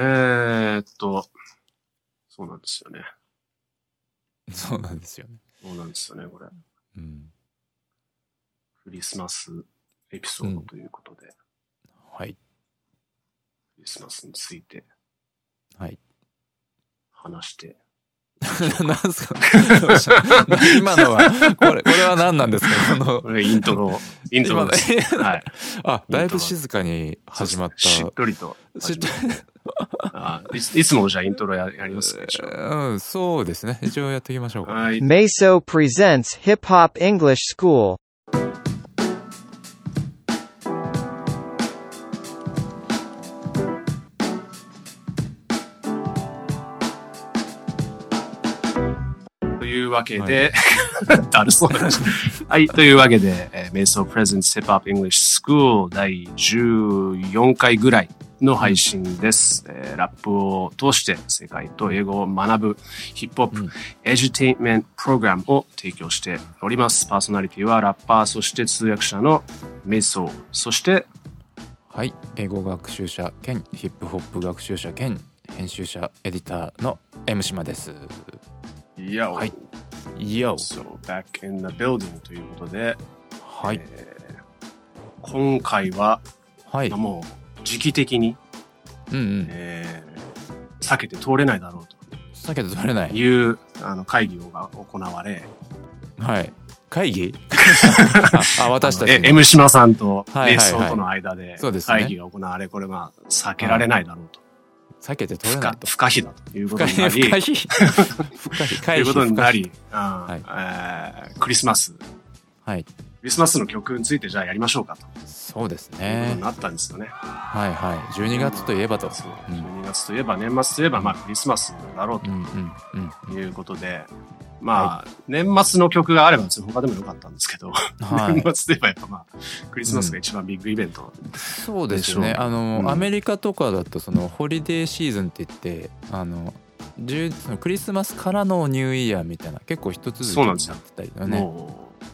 えーっと、そうなんですよね。そうなんですよね。そうなんですよね、これ。うん。クリスマスエピソードということで、はい。クリスマスについてはい。話して。なんすか？今のは、これ、これは何なんですか？このこ、れイントロ、イントロです。はい。あ、だいぶ静かに始まっしっとりとしっと始まって。あいついつもじゃあイントロややりますね。一応た。うん、そうですね。一応やっていきましょうか。はい。Meso presents Hip Hop English School. わけで、だるそうな話。はい。というわけで、えー、瞑想プレゼンツ Hip Hop English School 第14回ぐらいの配信です。えーラップを通して世界と英語を学ぶヒップホップ、うんエデュテインメントプログラムを提供しております。パーソナリティはラッパー、そして通訳者の瞑想、そしてはい。英語学習者兼ヒップホップ学習者兼編集者エディターの M 島です。いやはい。Yo! So, back in the building ということで、はい。えー今回は、はい。まあもう時期的に、うんうん。えー避けて通れないだろう避けて取れない。というあの会議が行われ、はい。会議？あ あ、私たちえの。M 島さんとはいはいはい瞑想との間で会議が行われ、これは避けられないだろうと。避けて取れないと。不可避だということ不可になり、避。不可避。不可避。ということにな不り、うんはいえークリスマス、はい。リスマスの曲についてじゃあやりましょうかとそうですねに。なったんですよね。はいはい。12月といえばと。そううん12月といえば、年末といえば、まあクリスマスだろううんうんうん。ということで、まあ、年末の曲があれば別に他でもよかったんですけど、はい年末といえばやっぱまあ、クリスマスが一番ビッグイベント。そうですよね。あの、うんアメリカとかだとそのホリデーシーズンって言って、あの、10そのクリスマスからのニューイヤーみたいな結構一つずつになってたりだね。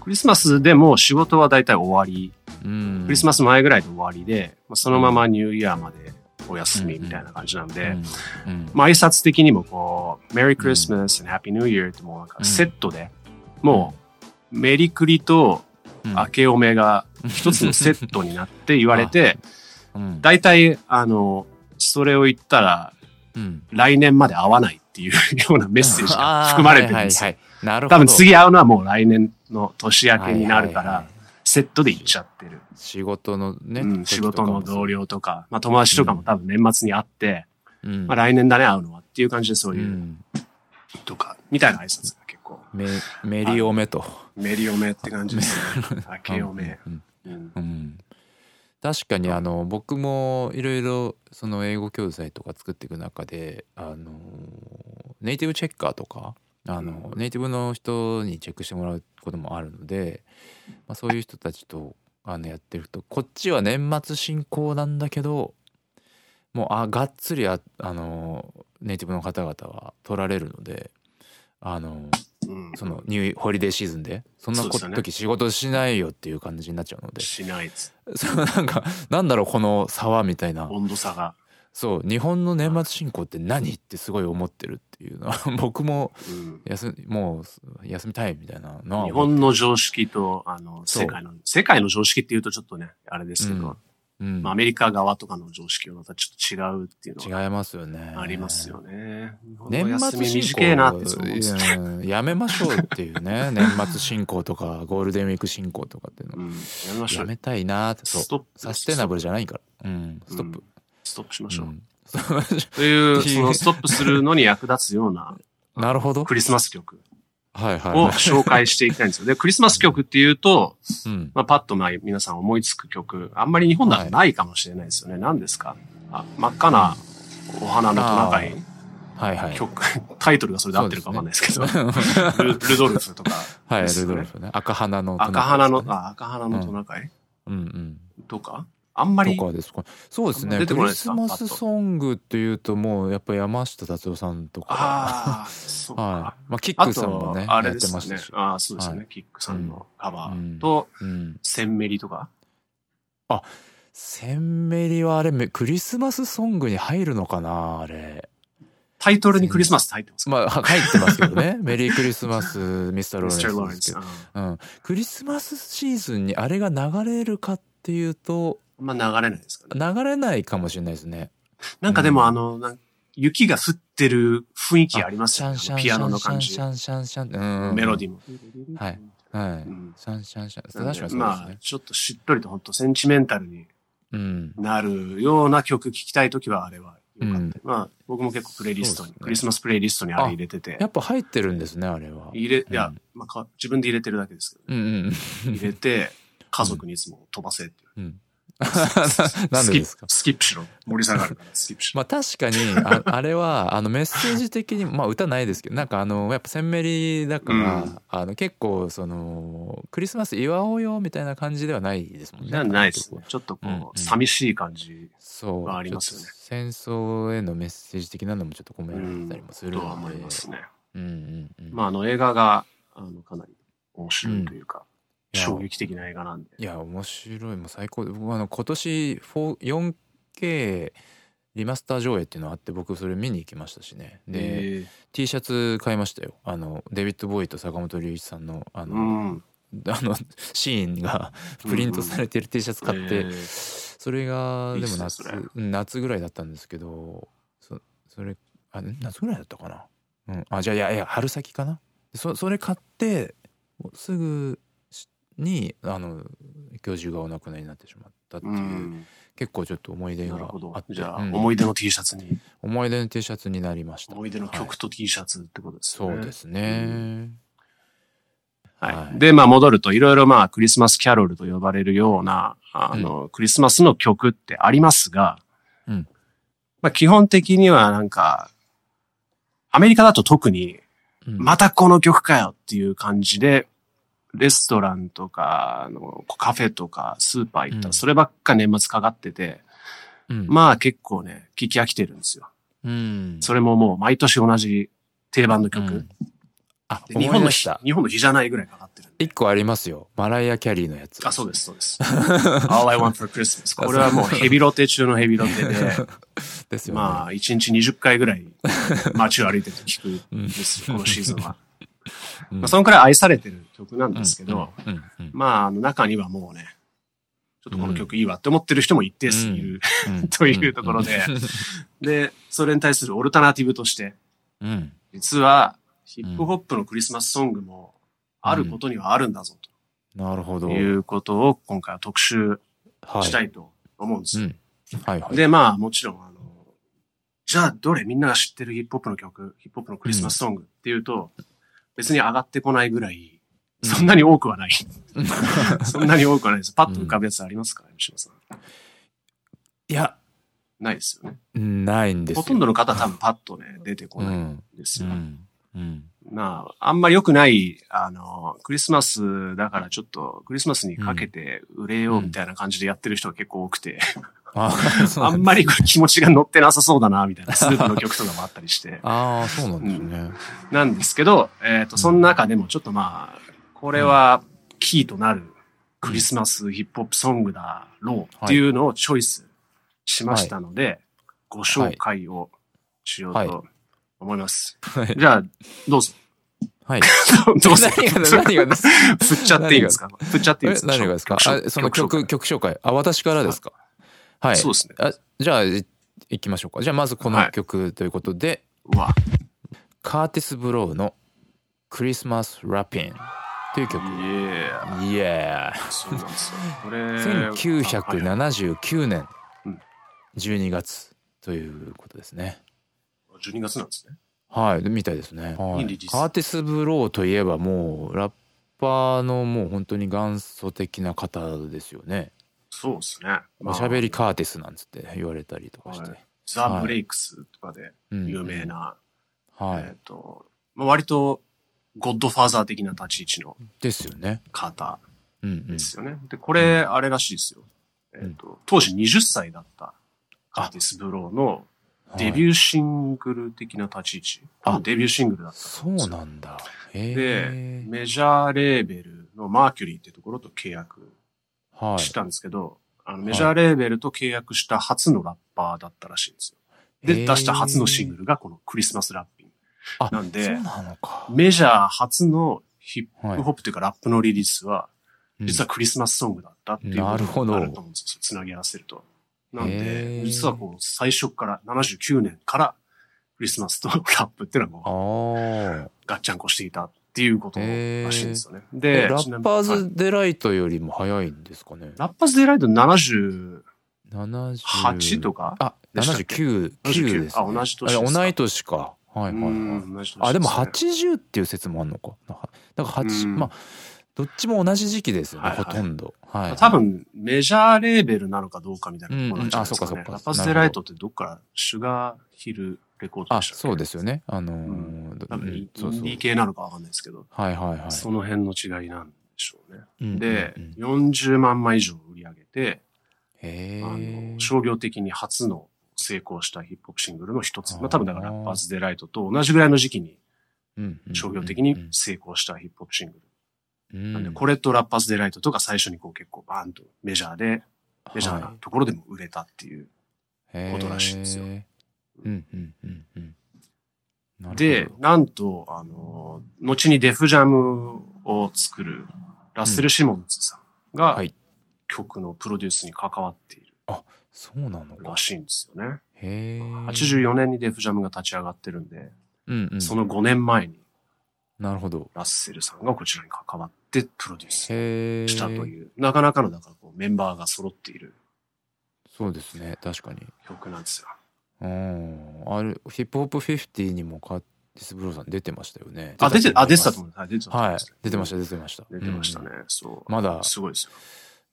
クリスマスでも仕事は大体終わり、うん。クリスマス前ぐらいで終わりで、まあそのままニューイヤーまでお休みみたいな感じなんで、まあ挨拶的にもこう、メリークリスマス and Happy New Year ってもうなんかセットで、もう、メリクリとうん。明けおめが一つのセットになって言われて、うん。大体、あの、それを言ったら、うん。来年まで会わないっていうようなメッセージが含まれてるんですよ。多分次会うのはもう来年の年明けになるからセットで行っちゃってる。仕事のね、うん、仕事の同僚。僚とか、まあ友達とかも多分年末に会って、うん。まあ来年だね会うのはっていう感じでそうういう、ん。とか、みたいな挨拶が結構、メメリオメと。メリオメって感じですね。明けうん。確かにあの僕もいろいろその英語教材とか作っていく中であのネイティブチェッカーとかあのネイティブの人にチェックしてもらうこともあるので、まあ、そういう人たちとあのやってるとこっちは年末進行なんだけどもうあがっつりああのネイティブの方々は取られるのであのうんそのニューホリデーシーズンでそんな時仕事しないよっていう感じになっちゃうのでしないです。そうなんかなんだろうこの差はみたいな温度差が。そう日本の年末進行って何ってすごい思ってるっていうのは 僕もうん。休もう休みたいみたいなのは日本の常識と、あの、世界の、世界の常識っていうとちょっとね、あれですけど、うん。まあ、アメリカ側とかの常識はまたちょっと違うっていうのは違いますよね。ありますよね。年末進短いなってそうです。よ。うんやめましょうっていうね 年末進行とかゴールデンウィーク進行とかっていうの。うん。やめましょう。やめたいなって。そう。サステナブルじゃないから。うん。ストップ、うんストップしましょう。うん。という、そのストップするのに役立つような なるほど。クリスマス曲はいはい。をはい紹介していきたいんですよ。で、クリスマス曲っていうと、うん。まあ、パッとまあ皆さん思いつく曲、あんまり日本だとないかもしれないですよね。何ですか？あ真っ赤なお花のトナカイ。はいはい。曲、タイトルがそれで合ってるかわかんないですけど、ね。ルルドルフとか。はい、ルドルフね。赤花のトナカイね、赤花の、あ、赤花のトナカイ、うんうん。とか？あんまりとかですか？そうですね。クリスマスソングっていうともうやっぱり山下達郎さんとか。ああ、そうか。はい。まあキッあクさんもと、ね、あやっれですよねてましたし。。ああ、そうですよね、はキックさんのカバうんーと、うん。センメリとか？センメリはあれめクリスマスソングに入るのかなあれタイトルにクリスマスって入ってますか？まあは入ってますけどね メリークリスマスミスターローレンス Mr. ローレンスですけど。うん、クリスマスシーズンにあれが流れるかっていうとあんま流れないですかね。流れないかもしれないですね。なんかでうん。もあの、なん雪が降ってる雰囲気ありますよね。ピアノの感じ。シ。ャンシャンシャンシャンメロディーも。はい。はい、うん。シャンシャンシャン。確かにそうですね、まあ、ちょっとしっとりと本当センチメンタルにうん。なるような曲聴きたいときはあれはよかった。うん。まあ、僕も結構プレイリストに、クリスマスプレイリストにあれ入れてて。や、っぱ入ってるんですねあれは。入れ、いやうん、まあか、自分で入れてるだけですけど、うんうん。入れて、家族にいつも飛ばせって。うん なんでですか？スキップしろ。盛り下がるから、スキップしろ。まあ確かにあ あれはあのメッセージ的にまあ歌ないですけどなんかあのやっぱセンメリだから、うんあの結構そのクリスマス祝おうよみたいな感じではないですもんね。じゃないですね。ちょっとこう、うんうん寂しい感じそうはありますよね戦争へのメッセージ的なのもちょっと込められてたりもするので、とは思いますね。うんうんうんまあ、あの映画が、あの、かなり面白いというか、いや衝撃的な映画なんで。いや面白い。もう最高。で僕はあの今年 4- 4K リマスター上映っていうのがあって僕それ見に行きましたしね。で、え。ー T シャツ買いましたよ。あのデビッド・ボーイと坂本龍一さんのあの,、うん。あのシーンがプリントされてる T シャツ買って、え。ーそれがでも夏夏ぐらいだったんですけどそそれあ夏ぐらいだったかな、うん、あじゃあいやいや春先かな。そそれ買ってすぐにあの教授がお亡くなりになってしまったっていう、うん。結構ちょっと思い出があっ。てじゃあ、うん。思い出の T シャツに、思い出の T シャツになりました。思い出のはい曲と T シャツってことですよね。そうですね、はい。はい。で、まあ戻ると、いろいろまあクリスマスキャロルと呼ばれるような、あの、クリスマスの曲ってありますが、うん。まあ基本的にはなんか、アメリカだと特に、うん。またこの曲かよっていう感じで、レストランとか、あのカフェとかスーパー行ったうんら、そればっか年末かかってて、うんまあ結構ね、聞き飽きてるんですよ。うんそれももう毎年同じ定番の曲。うんあで日本の日日本の日じゃないぐらいかかってる。一個ありますよマライア・キャリーのやつあ、そうです、そうです。All I Want for Christmas。これはもうヘビロテ中のヘビロテで、ですよね、まあ、1日20回ぐらい街を歩いてると聞くんですよ、このシーズンは。うん。まあ、そのくらい愛されてる曲なんですけど、まあ、中にはもうね、ちょっとこの曲いいわって思ってる人も一定数いる。うん。というところで。で、それに対するオルタナティブとして、うん。実はヒップホップのクリスマスソングもあることにはあるんだぞなるほど。ということを今回は特集はいしたいと思うんです。よ。うん。はいはい。で、まあもちろん、あの、じゃあどれみんなが知ってるヒップホップの曲、ヒップホップのクリスマスソングっていうと、別に上がってこないぐらい、そんなに多くはない。そんなに多くはないです。パッと浮かぶやつありますか、吉野さん。いやないですよね。ないんですよほとんどの方は多分パッとね、出てこないんですよ。うんうんまあ、あんまり良くない、あの、クリスマスだからちょっと、クリスマスにかけて売れようみたいな感じでやってる人が結構多くて、あ あんまりこれ気持ちが乗ってなさそうだな、みたいなスープの曲とかもあったりして。ああそうなんですね、なんですけど、えっ、と、その中でもちょっとまあ、これはキーとなるクリスマスヒップホップソングだろうっていうのをチョイスしましたので、ご紹介をしようはいと思います。はい。じゃあ、どうぞ。はい。どうぞ。何が何がです振っちゃっていいですか？振っちゃっていいえですか？何がですか？紹あその曲曲紹介。あ私からですか？はい。そうですね。あじゃあい行きましょうか。じゃあまずこの曲ということで、うわ、カーティス・ブローの「クリスマス・ラッピン」という曲。いやイエそうなんですよ。これ、ー1979年うん。12月ということですね。12月なんですね。はい。みたいですね、はい。いいリリース。カーティス・ブローといえばもうラッパーのもう本当に元祖的な方ですよねそうですね。おしゃべりカーティスなんつって言われたりとかして、はい。ザ・ブレイクスとかでうん。有名な、はい、えっ、と、まあ、割とゴッドファーザー的な立ち位置のですよね。方ですよね。で、これ、あれらしいですよ。えっ、と、当時20歳だったカーティス・ブローのデビューシングル的な立ち位置。あ。デビューシングルだったとそうなんだ。へでえ、メジャーレーベルのマーキュリーってところと契約はいしたんですけど、あのメジャーレーベルと契約した初のラッパーだったらしいんですよ。で、出した初のシングルがこのクリスマスラッピング。あ、なんで。メジャー初のヒッはいプホップというかラップのリリースは、うん実はクリスマスソングだったっていうなるほどがあると思うんですよ。つなぎ合わせると。なんへで、ー実はこう、最初から、79年から、クリスマスとラップっていうのはもう。ガッチャンコしていたっていうことらしいんですよね。えで、ラッパーはいズデライトよりも早いんですかね？ラッパーズデライト78 78とかあ、でしたっけ？79、9です、ね。あ同じ年です同い年か。はいはい、うはい。あ、でもすね80っていう説もあるのか。なだから8、うんまあ、どっちも同じ時期ですよね、ほとんど。はい。多分、メジャーレーベルなのかどうかみたいなところなんじゃないですか、ねうんうんあそうかそうかラッパーズデライトってどっから、シュガーヒルレコードあ、でしたっけ？そうですよね。あのーうん多分、うんイン系なのかわかんないですけど、はいはいはい。その辺の違いなんでしょうね。うんでうんうん、40万枚以上売り上げて、へあえの、。商業的に初の成功したヒップホップシングルの一つ。まあ多分だからラッパーズデライトと同じぐらいの時期に商業的に成功したヒップホップシングル。うんなんで、これとラッパーズデライトとか最初にこう結構バーンとメジャーで、メジャーなところでも売れたっていう。はいことらしいんですよへーうんうんうんうん。で、なんと、あの、後にデフジャムを作るラッセル・シモンズさんがはい曲のプロデュースに関わっているそうなのからしいんですよね。へえ。84年にデフジャムが立ち上がってるんで、うんうん。その5年前になるほど。ラッセルさんがこちらに関わってプロデュース。したという、なかなかのだからこうメンバーが揃っているそうですね、確かに。曲なんですよ。うん。あれ、ヒップホップ50にもカーティス・ブローさん出てましたよね。あ、出て、あ、出てたと思思う。はい、出てたと思はいます。出てました、出てました。出てましたねうん。そう。まだすごいですよ。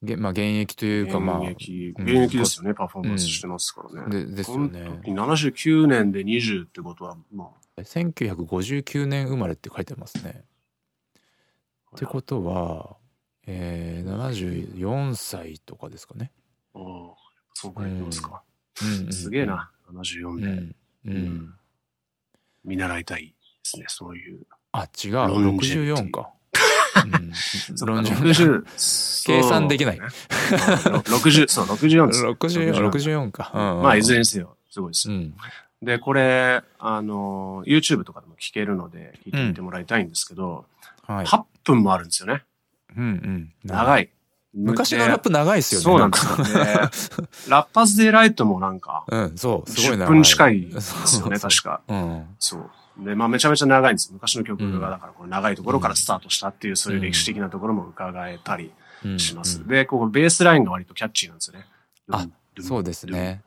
げまあ、現役というか、まあ、現役、うん現役ですよね、パフォーマンスしてますからね。でですよこのね。時79年で20ってことは、ま1959年生まれって書いてますね。あ。ってことは、えー、74歳とかですかね。ああ、そうか、言ってますか。うんうんすげえな、74う年。ん。うん。見習いたいですね、そういう。あ、違う。ロンジェ64か。うんそっかロンジェ60計算できないそうねうん60、そう、64です。64、64か。うんうんまあ、いずれにせよ、すごいですう。ん。で、これ、あの、YouTube とかでも聞けるので、聞いてみてもらいたいんですけど、はい。8分もあるんですよね。うんうん。い。長い。昔のラップ長いですよね。そうなんですよね。ラッパーズデイライトもなんか、うん、そう、すごい10長い。分近いですよね、確か。うん。そう。で、まあめちゃめちゃ長いんです。昔の曲うんが、だからこの長いところからスタートしたっていう、そういう歴史的なところも伺えたりうんします。うんで、ここベースラインが割とキャッチーなんですよね。あそうです。ね。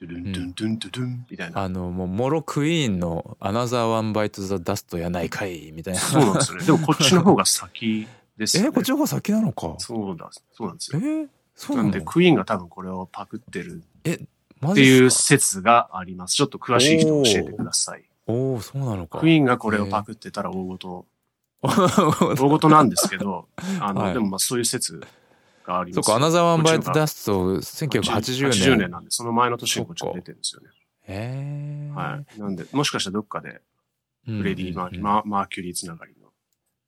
ドゥルンドゥンドゥンドゥンドゥンみたいな。あの、もう、モロクイーンのアナザーワンバイトザダストやないかい、みたいな。そうなんですよね。でもこっちの方が先ですよね。え、こっちの方が先なのか。そうだ、そうなんですえよ。そうなんの？なでクイーンが多分これをパクってるマっていう説があります。ちょっと詳しい人教えてください。かおおそうなのか。クイーンがこれをパクってたら大事、大事なんですけど、あの、はいでもまあそういう説があります。そっか、アナザーワンバイトダススト1980 80年。年なんで、その前の年にこっちが出てるんですよね。へえ。はい。なんで、もしかしたらどっかで、うんフレディ・マーキュリーつながりの。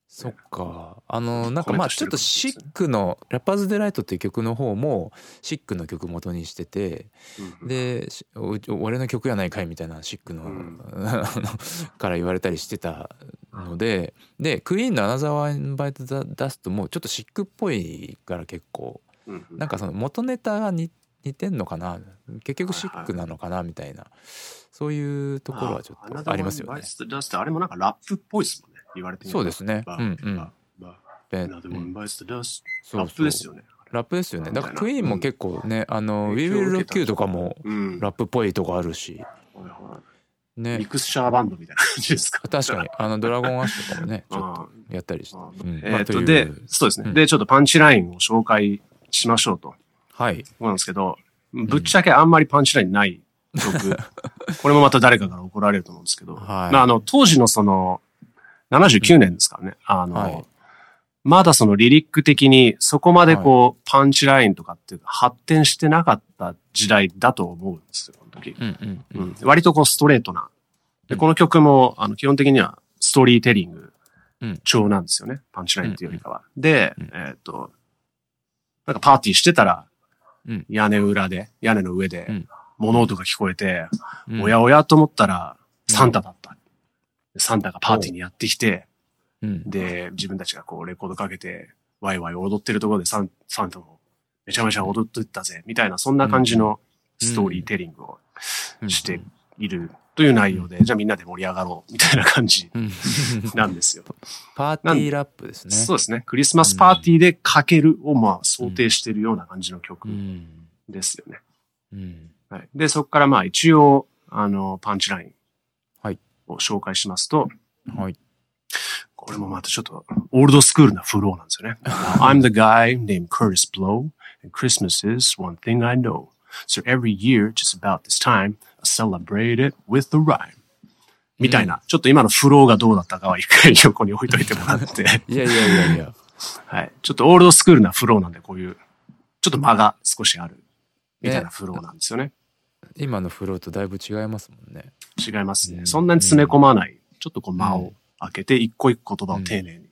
そっか。あの、なんかまあちょっと Chicの、 Rapper's Delight っていう曲の方も、 Chicの曲元にしてて、うん、で、俺の曲やないかいみたいな Chicの、うん から言われたりしてたので、で、クイーンの Another One Bites the Dust もちょっと Chicっぽいから結構、うんうんなんかその元ネタが似似てんのかな結局シックなのかなみたいな、そういうところはちょっとありますよね。あれもなんかラップっぽいですもんね。言われてみればそうですね。バうんラップですよね。ラップですよね。だからクイーンも結構ね、あの、We Will 受 Rock You とかもうん。ラップっぽいとこあるし、ねミ。クスチャーバンドみたいな感じですか？確かに、あの、ドラゴンアッシュとかもね、ちょっあとやったりして。えっと、で、そうですね。うんで、ちょっとパンチラインを紹介しましょうと。はい。そうなんですけど、ぶっちゃけあんまりパンチラインない曲。これもまた誰かから怒られると思うんですけど、はいまあ、あの、当時のその、79年ですからね。あの、はいまだそのリリック的にそこまでこう、パンチラインとかっていうか発展してなかった時代だと思うんですよ、この時。うんうんう。うんん、割とこうストレートな。で、うんこの曲も、あの、基本的にはストーリーテリングうん調なんですよね。パンチラインっていうよりかは。でうん、えっ、と、なんかパーティーしてたら、うん屋根裏で、屋根の上でうん、物音が聞こえて、うんおやおやと思ったら、サンタだった。サンタがパーティーにやってきて、うん。で、自分たちがこうレコードかけて、ワイワイ踊ってるところでサンサンタもめちゃめちゃ踊ってったぜ、みたいな、そんな感じのストーリーテリングをうんしているという内容で、じゃあみんなで盛り上がろう、みたいな感じうん。なんですよ。パーティーラップですね。そうですね。クリスマスパーティーでかけるをまあ想定しているような感じの曲うん。ですよね。うん。はい。で、そこからまあ一応、あの、パンチラインはいを紹介しますと、はい。これもまたちょっと、オールドスクールなフローなんですよね。I'm the guy named Curtis Blow, and Christmas is one thing I know. So every year, just about this time, I celebrate it with the rhyme. みたいな、ちょっと今のフローがどうだったかは一回横に置いといてもらって、いやいやいやいや。はい。ちょっとオールドスクールなフローなんで、こういう、ちょっと間が少しある、みたいなフローなんですよね。今のフローとだいぶ違いますもんね。違いますね。うんそんなに詰め込まない。ちょっとこう間を開けて、一個一個言葉を丁寧に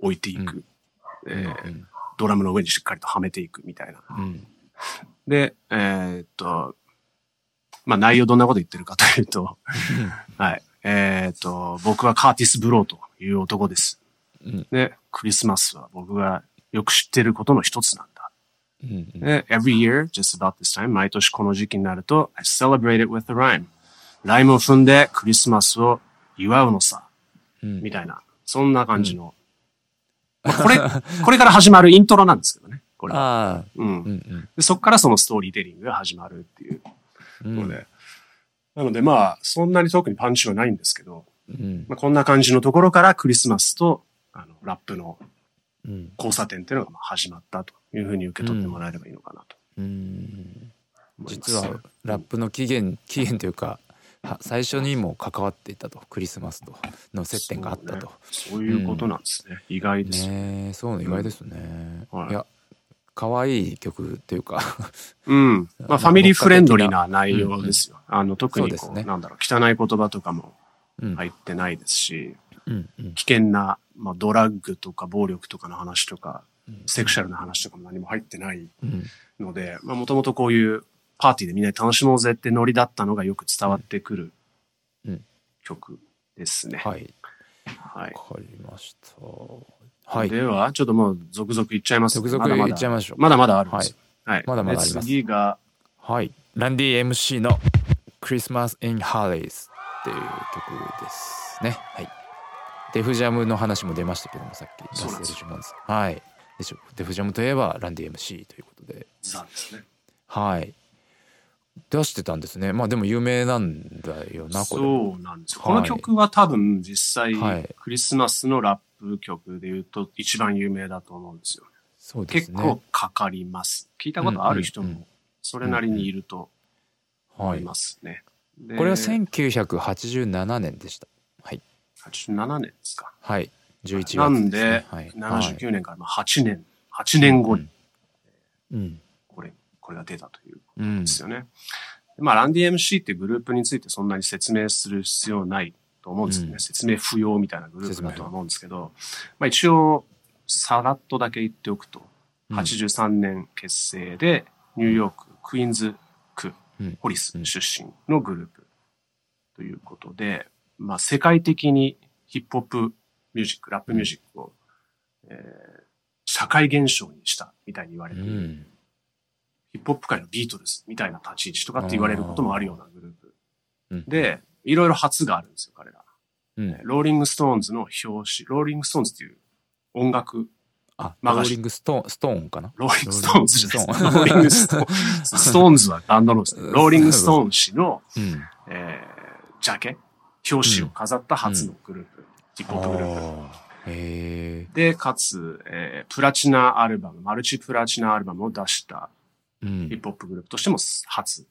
置いていく。ドラムの上にしっかりとはめていくみたいな。うん。で、えーっと、まあ内容どんなこと言ってるかというと、はい。えーっと、僕はカーティス・ブローという男です。うん。で、クリスマスは僕がよく知ってることの一つなん every year, just about this time, 毎年この時期になると、I celebrate it with a rhyme. ライムを踏んでクリスマスを祝うのさ。うん。みたいな、そんな感じの。まあこれ、これから始まるイントロなんですけどね。これは。ああ。うん。で。そこからそのストーリーテリングが始まるっていううんので。なのでまあ、そんなに特にパンチはないんですけど、うん。まあ、こんな感じのところからクリスマスと、あの、ラップのうん。交差点っていうのがまあ始まったというふうに受け取ってもらえればいいのかなと。うん。実はラップの起源起源というかは最初にも関わっていたと。クリスマスとの接点があったと。そう,、そういうことなんですね。意外ですよ。ね。えそうね意外ですね、はい。いや可愛い曲っていうか。うん。まあ、ファミリーフレンドリーな内容ですよ。あの、特にこう、そうですね。なんだろう、汚い言葉とかもうん。入ってないですし、うんうん危険な、まあ、ドラッグとか暴力とかの話とか、セクシャルな話とかも何も入ってないうん。ので、まあ、もともとこういうパーティーでみんなで楽しもうぜってノリだったのがよく伝わってくるうん。曲ですね。はい。はい。わかりました。はい。では、ちょっともう続々いっちゃいます。続々いっちゃいましょう。まだまだあるんです。よ。はい。まだまだありでます。次が、はい。ランディ MC の「Christmas in Harleys」っていう曲ですね。はいデフジャムの話も出ましたけどもさっき。はいでしょデフジャムといえばランディ MC ということで。ザですね。はい。出してたんですね。まあでも有名なんだよなこれ。そうなんです。よ。はい。この曲は多分実際、はい。クリスマスのラップ曲で言うと一番有名だと思うんですよ。そうですね。結構かかります。聞いたことある人もそれなりにいると思はいいますね。でこれは1987年でしたはい87年ですか。はい。11月ね、なんで、はい、79年からまあ8年、8年後にうん。これ、これが出たといううんですよね。まあ、ランディ MC っていうグループについてそんなに説明する必要ないと思うんですよね。うん。説明不要みたいなグループだとは思うんですけど、まあ一応、さらっとだけ言っておくと、うん。83年結成で、ニューヨーク、クイーンズ区うん、ポリス出身のグループということで、まあ世界的にヒップホップミュージック、ラップミュージックを、えー社会現象にしたみたいに言われるんヒップホップ界のビートルズみたいな立ち位置とかって言われることもあるようなグループ。うんで、いろいろ初があるんですよ、彼ら。うんローリングストーンズの表紙、ローリングストーンズっていう音楽、あマガジンローリングストーンストーンかな？ローリングストーンズじゃないですロローリングストーンズ。ストーンズはバンドのですね。ローリングストーン誌の、うんえー、ジャケ、表紙を飾った初のグループ、ヒップホップグループ。あー。で、かつ、えー、プラチナアルバム、マルチプラチナアルバムを出したうん。ヒップホップグループとしても初。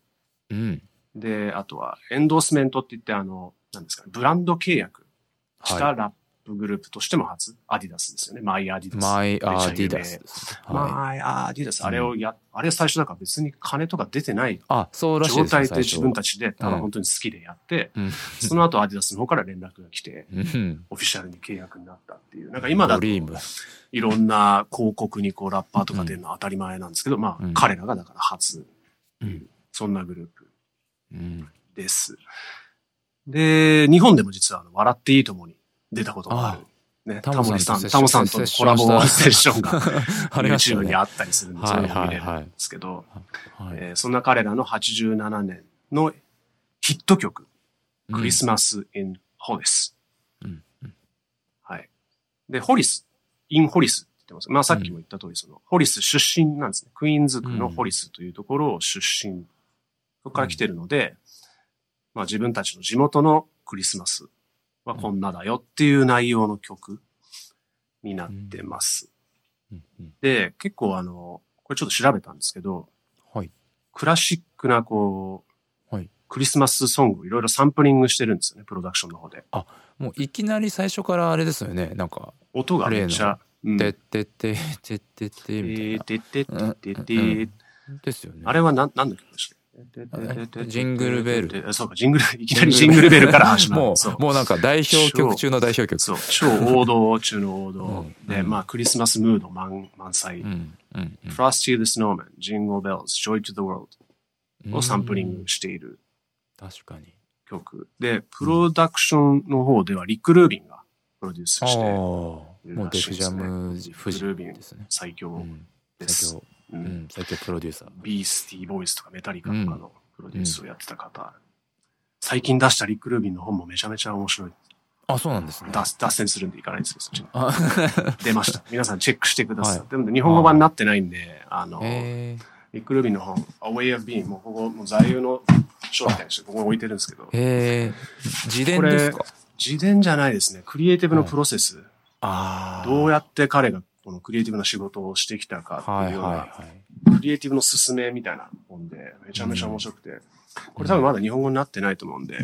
うん。で、あとは、エンドースメントって言って、あの、なんですかね、ブランド契約したはラップグループとしても初、アディダスですよね。 My Adidas。My Adidas。マイアディダス。あれをや、あれ最初だから別に金とか出てないあ、そうらしい状。態で自分たち。ちで、ただ本当に好きでやって、うん。その後アディダスの方から連絡が来て、うん。オフィシャルに契約になったっていう。なんか今だと。いろんな広告にこうラッパーとか出るのは当たり前なんですけど、まあ、うん彼らがだから初、うんそんなグループうん。です。で、日本でも実はあの、笑っていいともに出たことがある。ね、タタモリさん、タモさんとのコラボセッションが YouTube ねにあったりするんで、それも見れるんですけど、そんな彼らの87年のヒット曲、クリスマス・イン・ホリス。うんはい。で、ホリス、イン・ホリスって言ってます。まあさっきも言った通り、その、ホリス出身なんですね。クイーンズ区のホリスというところを出身、そこから来てるので、まあ自分たちの地元のクリスマスはこんなだよっていう内容の曲になってます。うんうんで、結構あの、これちょっと調べたんですけど、はい。クラシックなこう、はいクリスマスソングをいろいろサンプリングしてるんですよね、プロダクションの方で。もういきなり最初からあれですよね。なんか、音がめっちゃ、うんてってって、てってって、みたいな。ててててててうんですよね。あれは何、何の曲でしたっけジングルベル。そうか、ジングル、いきなりジングルベルから始まる。もう、もうなんか代表曲中の代表曲。そう、超王道中の王道。で、まあ、クリスマスムード満満載。Frosty the Snowman, Jingle Bells, Joy to the World をサンプリングしている確かに。曲。で、プロダクションの方ではリック・ルービンがプロデュースああ。して、もうデフジャム富士ルービンですね。最強。です。最強、ううんん、最強プロデューサー。ビースティーボーイズとかメタリカとかのプロデュースをやってた方。最近出したリック・ルービンの本もめちゃめちゃ面白い。あ、そうなんですね。脱脱線するんでいかないんですけど、そっちにあ 出ました。皆さんチェックしてください。はいでも日本語版になってないんで、あの、えリック・ルービンの本、A Way of Being、もうここ、もう座右の書みたいにして、ここに置いてるんですけどー、、えー、自伝ですか？自伝じゃないですね。クリエイティブのプロセス。ああ。どうやって彼がこのクリエイティブな仕事をしてきたかってはいいうような、はいはい。クリエイティブの進めみたいな本で、めちゃめちゃ面白くて、これ多分まだ日本語になってないと思うんで、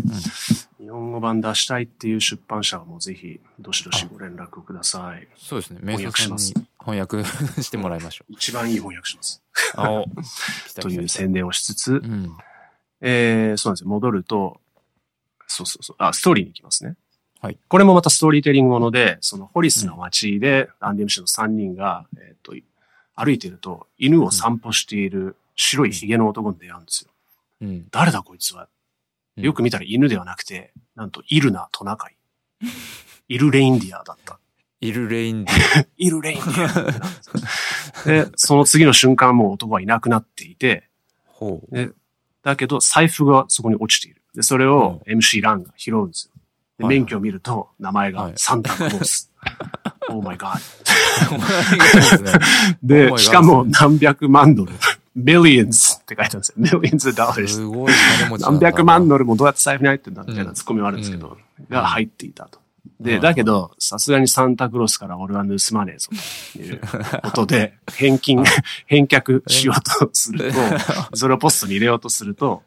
日本語版出したいっていう出版社はもうぜひ、どしどしご連絡ください。そうですね。翻訳しますに翻訳してもらいましょう。一番いい翻訳します。というう宣伝をしつつ、うん。えー、そうなんですよ。戻ると、そうそうそう。あ、ストーリーに行きますね。はい。これもまたストーリーテリングもので、そのホリスの街で、アンディムシの3人が、えっ、と、歩いてると、犬を散歩している白い髭の男に出会うんですよ。うん。誰だこいつは。よく見たら犬ではなくて、なんとイルナトナカイ。イルレインディアだった。イルレインディ イルレインディアでその次の瞬間もう男はいなくなっていて、ほう。で、だけど財布がそこに落ちている。で、それを MC ランが拾うんですよ。で、免許を見ると名前がはいサンタクロース。oh my god. お前がで。Oh しかも何百万ドル。millions って書いてあるんですよ。millions of dollars. すごい金持ちなん何だ百万ドルもどうやって財布に入ってんだみたいなうんツッコミはあるんですけど、うが入っていたと。で、はいだけど、さすがにサンタクロースから俺は盗まねえぞということで、返金、返却しようとすると、それをポストに入れようとすると。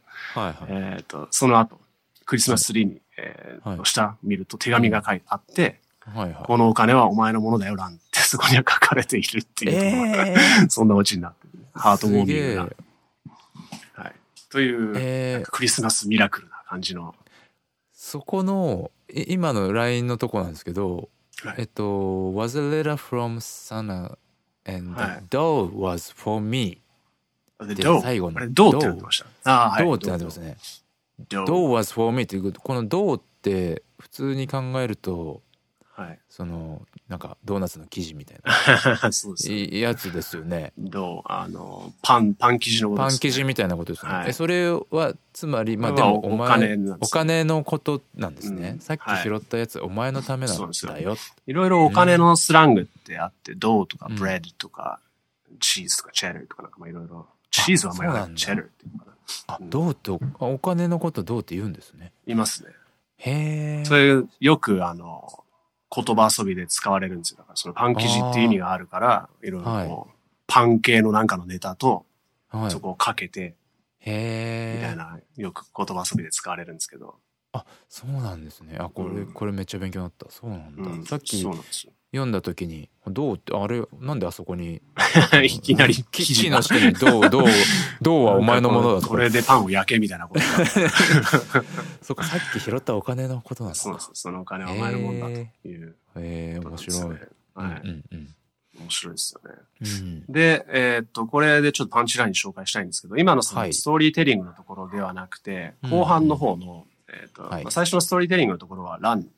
えっ、と、その後、クリスマスツリーに、えーはい下見ると手紙が書いてあって、はいはい。このお金はお前のものだよ、ランってそこには書かれているっていうところが、え そんなオチになってる。ハートウォーミングなす。はい。という、えークリスマスミラクルな感じの。そこのい今の LINE のとこなんですけど、はいえっと「was a letter from Sana and はい the dough was for me で、でどう最後のどうってなってました。ああ、」はい。どうってなってますね「どう？do was for me」っていうこの「do」って普通に考えるとはい。そのなんかドーナツの生地みたいな そうです。いやつですよねどう？あの、パン、パン生地のことです、パンね。生地みたいなことですよね、はいえそれはつまりまあでもお前お金のことなんですね、うんさっき拾ったやつ、お前のためなんそうですよだよいろいろお金のスラングってあって、 dough とかうん bread とか、 cheese とか cheddar とかなんかまあいろいろ。 cheese はあまり言わない。 cheddar っていうのかな。あ dough ってお金のこと dough って言うんですね。いますね。へえそれよくあの、言葉遊びで使われるんですよ。だからそのパン生地って意味があるから、い。ろいろこう、パン系のなんかのネタと、はい。そこをかけて、みたへえいな、よく言葉遊びで使われるんですけど、あそうなんですね。あこれ、うん。これめっちゃ勉強になった。そうなんだ、うん。さっき。読んだ時に「どう?」ってあれなんであそこに？いきなりキ記事が。ッチンの下に「どうどうどうはお前のものだ」とこれでパンを焼けみたいなことが そっかさっき拾ったお金のことなのかそうです。そのお金はお前のもんだと。いうえー、面白い、ね。はい。うんうん面白いですよね。うん。で、えーっと、これでちょっとパンチライン紹介したいんですけど、今のそはい。のストーリーテリングのところではなくて、うん。後半の方の、えーっと、はいまあ最初のストーリーテリングのところはラン、うん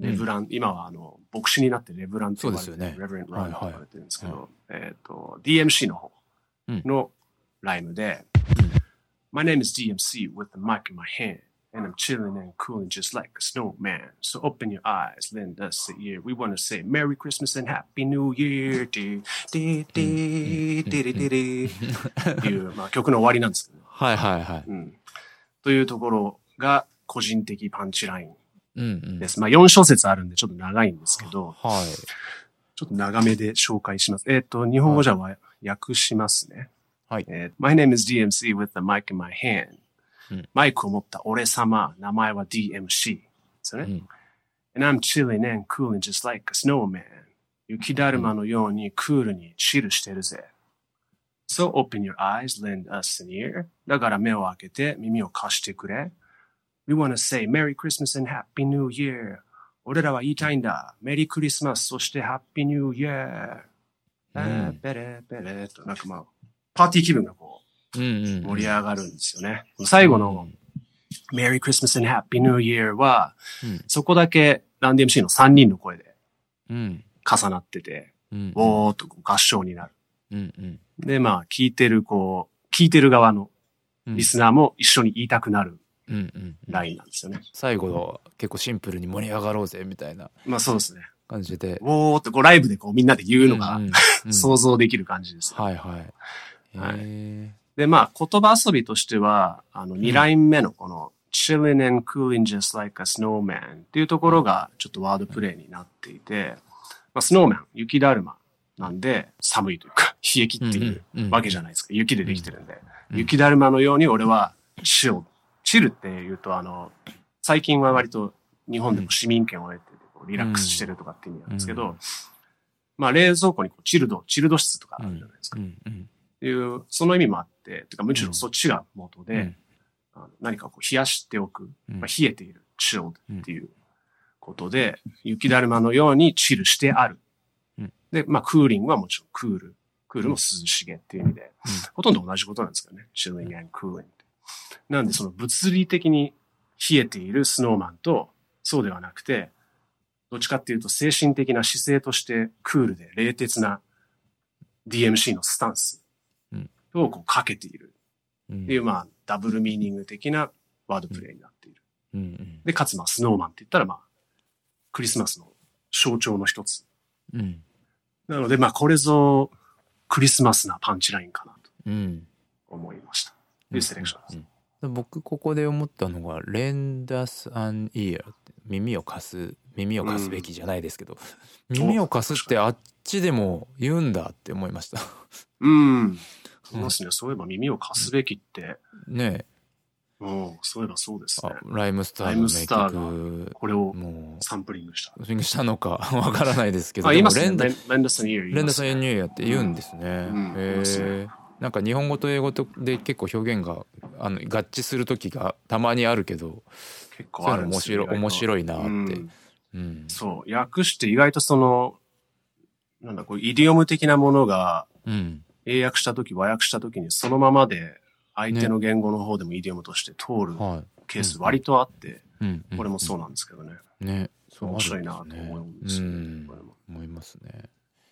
レブラン、今はあの、牧師になってレブランって呼ばれてる、ねレブランランとはいはい呼ばれてるんですけど、えーっと、DMC の方のライムで、My name is DMC with the mic in my hand. And I'm chilling and cooling just like a snowman. So open your eyes, lend us a ear. We want to say Merry Christmas and Happy New Year. っていう、まあ、曲の終わりなんですけど、ねはいはいはいうん。というところが個人的パンチラインうんうんです。まあ4小節あるんでちょっと長いんですけど、はいちょっと長めで紹介します。えっ、と、日本語じゃわ訳しますね。はいえー My name is DMC with the mic in my hand. うんマイクを持った俺様、名前は DMC ですよね。うん And I'm chilling and cooling just like a snowman. 雪だるまのようにクールにチルしてるぜ。So open your eyes, lend us an ear. だから目を開けて耳を貸してくれ。We wanna say Merry Christmas and Happy New Year. 俺らは言いたいんだ。メリークリスマス、そして Happy New Year. うん。ペレペレ。と、なんかまあ、パーティー気分がこう盛り上がるんですよね。最後の Merry Christmas and Happy New Year は、うん。そこだけランディ MC の3人の声でうん。重なってて、うん。おーっと合唱になる。うんうん。で、まあ、聞いてる、こう、聞いてる側のうん。リスナーも一緒に言いたくなるラインなんですよね。最後は結構シンプルに盛り上がろうぜみたいなまあそうですね。感じでおーっとこうライブでこうみんなで言うのがんんうん想像できる感じですよ。はいはいはいへで、まあ、言葉遊びとしては、あの、2ライン目のこの、chilling and cooling just like a snowman っていうところが、ちょっとワードプレイになっていて、まあ、スノーマン、雪だるまなんで、寒いというか、冷え切っているうんうんうんわけじゃないですか。雪でできてるんで。うん雪だるまのように俺は、チル。チルって言うと、あの、最近は割と日本でも市民権を得て、リラックスしてるとかって意味なんですけど、うん。まあ、冷蔵庫にこうチルド、チルド室とかあるじゃないですか。うんうんっていう、その意味もあって、てかむしろそっちが元で、うん。あの何かこう冷やしておく、うん。まあ、冷えている、chilled っていうことで、雪だるまのようにチルしてある。うん。で、まあ、クーリングはもちろんクール。クールも涼しげっていう意味で、ほとんど同じことなんですけどね。chilling and cooling って。なんで、その物理的に冷えているスノーマンと、そうではなくて、どっちかっていうと精神的な姿勢としてクールで冷徹な DMC のスタンスうんをこうかけているうんっていう、まあ、ダブルミーニング的なワードプレイになっている。で、かつ、まあ、スノーマンって言ったら、まあ、クリスマスの象徴の一つ。うんなので、まあ、これぞクリスマスなパンチラインかなとうん思いました。というセレクションです。うん僕ここで思ったのが「lend us an ear」って耳を貸す耳を貸すべきじゃないですけど、耳を貸すってあっちでも言うんだって思いましたうん。いますね。そういえば耳を貸すべきって、ねうん、そういえばそうですね。ライムスターの名曲これをサンプリングした。スイングしたのか わからないですけどあ、言いますね。レンレンレンダスンイヤー。レンダさんエニー。ューやって言うんですね。うんへえ。なんか日本語と英語とで結構表現があの合致する時がたまにあるけど、結構ある面白い面白いなってうんうん、そう。訳して意外とその、なんだ、こう、イディオム的なものがうん、英訳したとき、和訳したときにそのままで相手の言語の方でもイディオムとして通るはケース割とあって、い。うん、これもそうなんですけどね。ね、そう面白いなと思うんですよね。思いますね。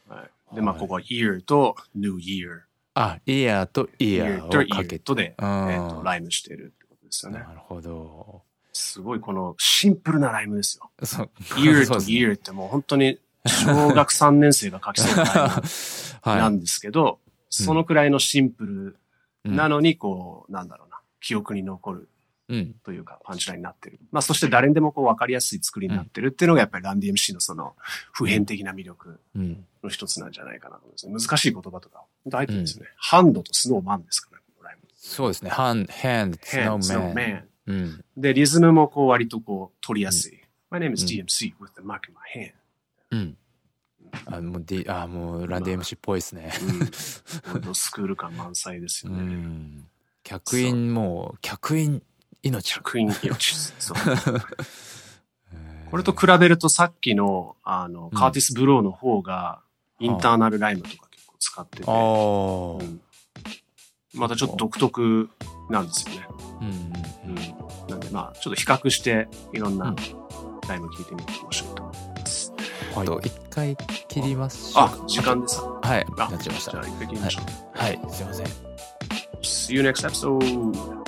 はい、で、まあ、はいここは ear と new year。あ、イヤーとイヤーをかけて。とで、えうんーとライムしてるってことですよねな。るほど。すごいこのシンプルなライムですよ。そう。ear とそうですね year ってもう本当に小学3年生が書きそうなライム はい。なんですけど、そのくらいのシンプルうんなのに、こう、なんだろうな、記憶に残るうん。というか、パンチラインになってる。まあ、そして誰にでもこう分かりやすい作りになってるっていうのが、やっぱりランディ MC のその、普遍的な魅力うん。の一つなんじゃないかなと思いますね。難しい言葉とか、本当入ってるんですよね。ハンドとスノーマンですからね。そうですね。hand, hand, ヘン、スノー.マン。うん。で、リズムもこう割とこう取りやすい。My name is うん DMC with the mic in my hand. うん。あ、もう、D、あ、もう、ランディ MC っぽいですね。うん。本当スクール感満載ですうよね。ん。客員もう、客員命。客員命。そう。これと比べるとさっきの、あの、カーティス・ブローの方が、インターナルライムとか結構使ってて、ああ。うんまたちょっと独特なんですよね。うんうん。なんでまあ、ちょっと比較して、いろんうんなライム聞いてみて面白いと思います。はい。と一回切りましょう。あ、時間です。はい。あなっちゃいました。じゃあ、一回切りましょう。はい。すいません。See you next episode!